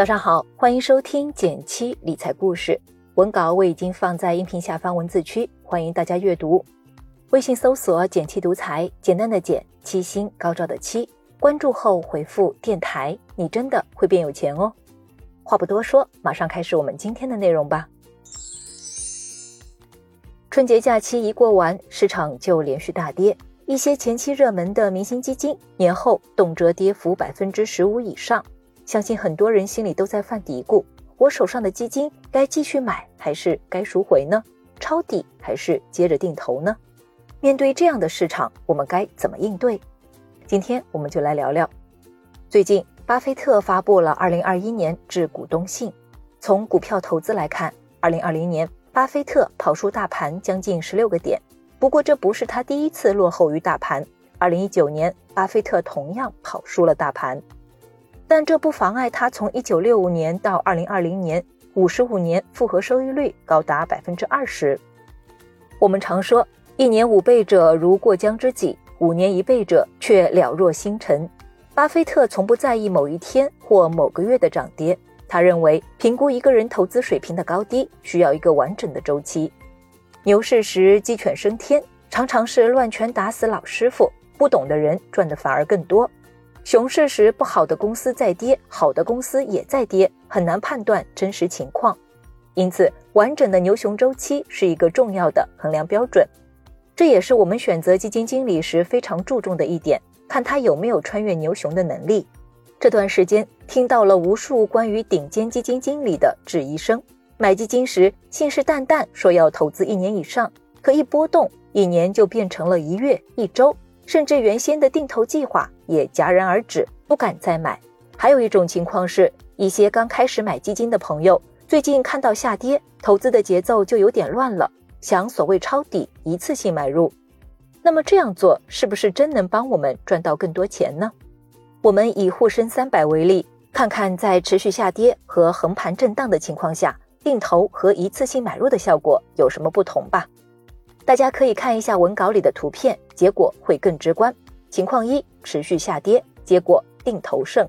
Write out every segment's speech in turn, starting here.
早上好，欢迎收听减七理财故事。文稿我已经放在音频下方文字区，欢迎大家阅读。微信搜索“减七独裁，简单的简，七星高照的七。关注后回复“电台”，你真的会变有钱哦。话不多说，马上开始我们今天的内容吧。春节假期一过完，市场就连续大跌。一些前期热门的明星基金，年后动辄跌幅百分之十五以上。相信很多人心里都在犯嘀咕：我手上的基金该继续买还是该赎回呢？抄底还是接着定投呢？面对这样的市场，我们该怎么应对？今天我们就来聊聊。最近，巴菲特发布了二零二一年致股东信。从股票投资来看，二零二零年巴菲特跑输大盘将近十六个点。不过，这不是他第一次落后于大盘。二零一九年，巴菲特同样跑输了大盘。但这不妨碍他从一九六五年到二零二零年五十五年复合收益率高达百分之二十。我们常说，一年五倍者如过江之鲫，五年一倍者却了若星辰。巴菲特从不在意某一天或某个月的涨跌，他认为评估一个人投资水平的高低需要一个完整的周期。牛市时鸡犬升天，常常是乱拳打死老师傅，不懂的人赚的反而更多。熊市时，不好的公司在跌，好的公司也在跌，很难判断真实情况。因此，完整的牛熊周期是一个重要的衡量标准。这也是我们选择基金经理时非常注重的一点，看他有没有穿越牛熊的能力。这段时间，听到了无数关于顶尖基金经理的质疑声。买基金时信誓旦旦说要投资一年以上，可一波动，一年就变成了一月、一周。甚至原先的定投计划也戛然而止，不敢再买。还有一种情况是，一些刚开始买基金的朋友，最近看到下跌，投资的节奏就有点乱了，想所谓抄底，一次性买入。那么这样做是不是真能帮我们赚到更多钱呢？我们以沪深三百为例，看看在持续下跌和横盘震荡的情况下，定投和一次性买入的效果有什么不同吧？大家可以看一下文稿里的图片，结果会更直观。情况一：持续下跌，结果定投胜。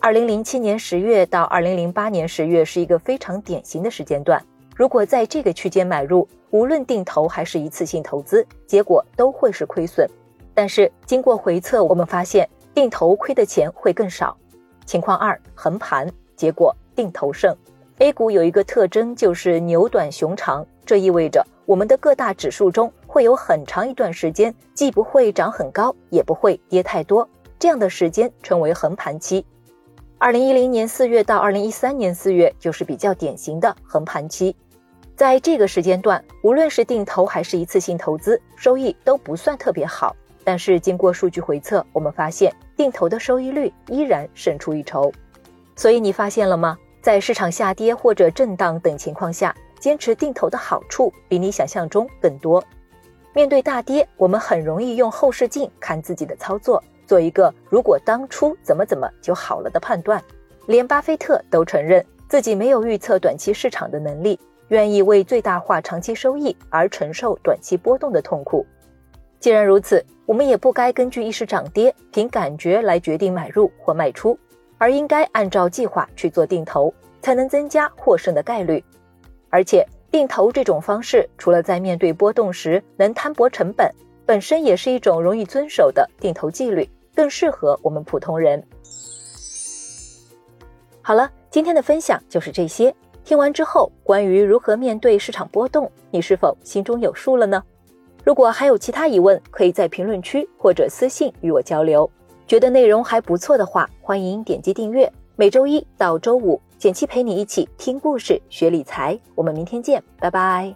二零零七年十月到二零零八年十月是一个非常典型的时间段。如果在这个区间买入，无论定投还是一次性投资，结果都会是亏损。但是经过回测，我们发现定投亏的钱会更少。情况二：横盘，结果定投胜。A 股有一个特征就是牛短熊长，这意味着。我们的各大指数中会有很长一段时间，既不会涨很高，也不会跌太多，这样的时间称为横盘期。二零一零年四月到二零一三年四月就是比较典型的横盘期。在这个时间段，无论是定投还是一次性投资，收益都不算特别好。但是经过数据回测，我们发现定投的收益率依然胜出一筹。所以你发现了吗？在市场下跌或者震荡等情况下。坚持定投的好处比你想象中更多。面对大跌，我们很容易用后视镜看自己的操作，做一个如果当初怎么怎么就好了的判断。连巴菲特都承认自己没有预测短期市场的能力，愿意为最大化长期收益而承受短期波动的痛苦。既然如此，我们也不该根据一时涨跌凭感觉来决定买入或卖出，而应该按照计划去做定投，才能增加获胜的概率。而且定投这种方式，除了在面对波动时能摊薄成本，本身也是一种容易遵守的定投纪律，更适合我们普通人。好了，今天的分享就是这些。听完之后，关于如何面对市场波动，你是否心中有数了呢？如果还有其他疑问，可以在评论区或者私信与我交流。觉得内容还不错的话，欢迎点击订阅。每周一到周五。简七陪你一起听故事、学理财，我们明天见，拜拜。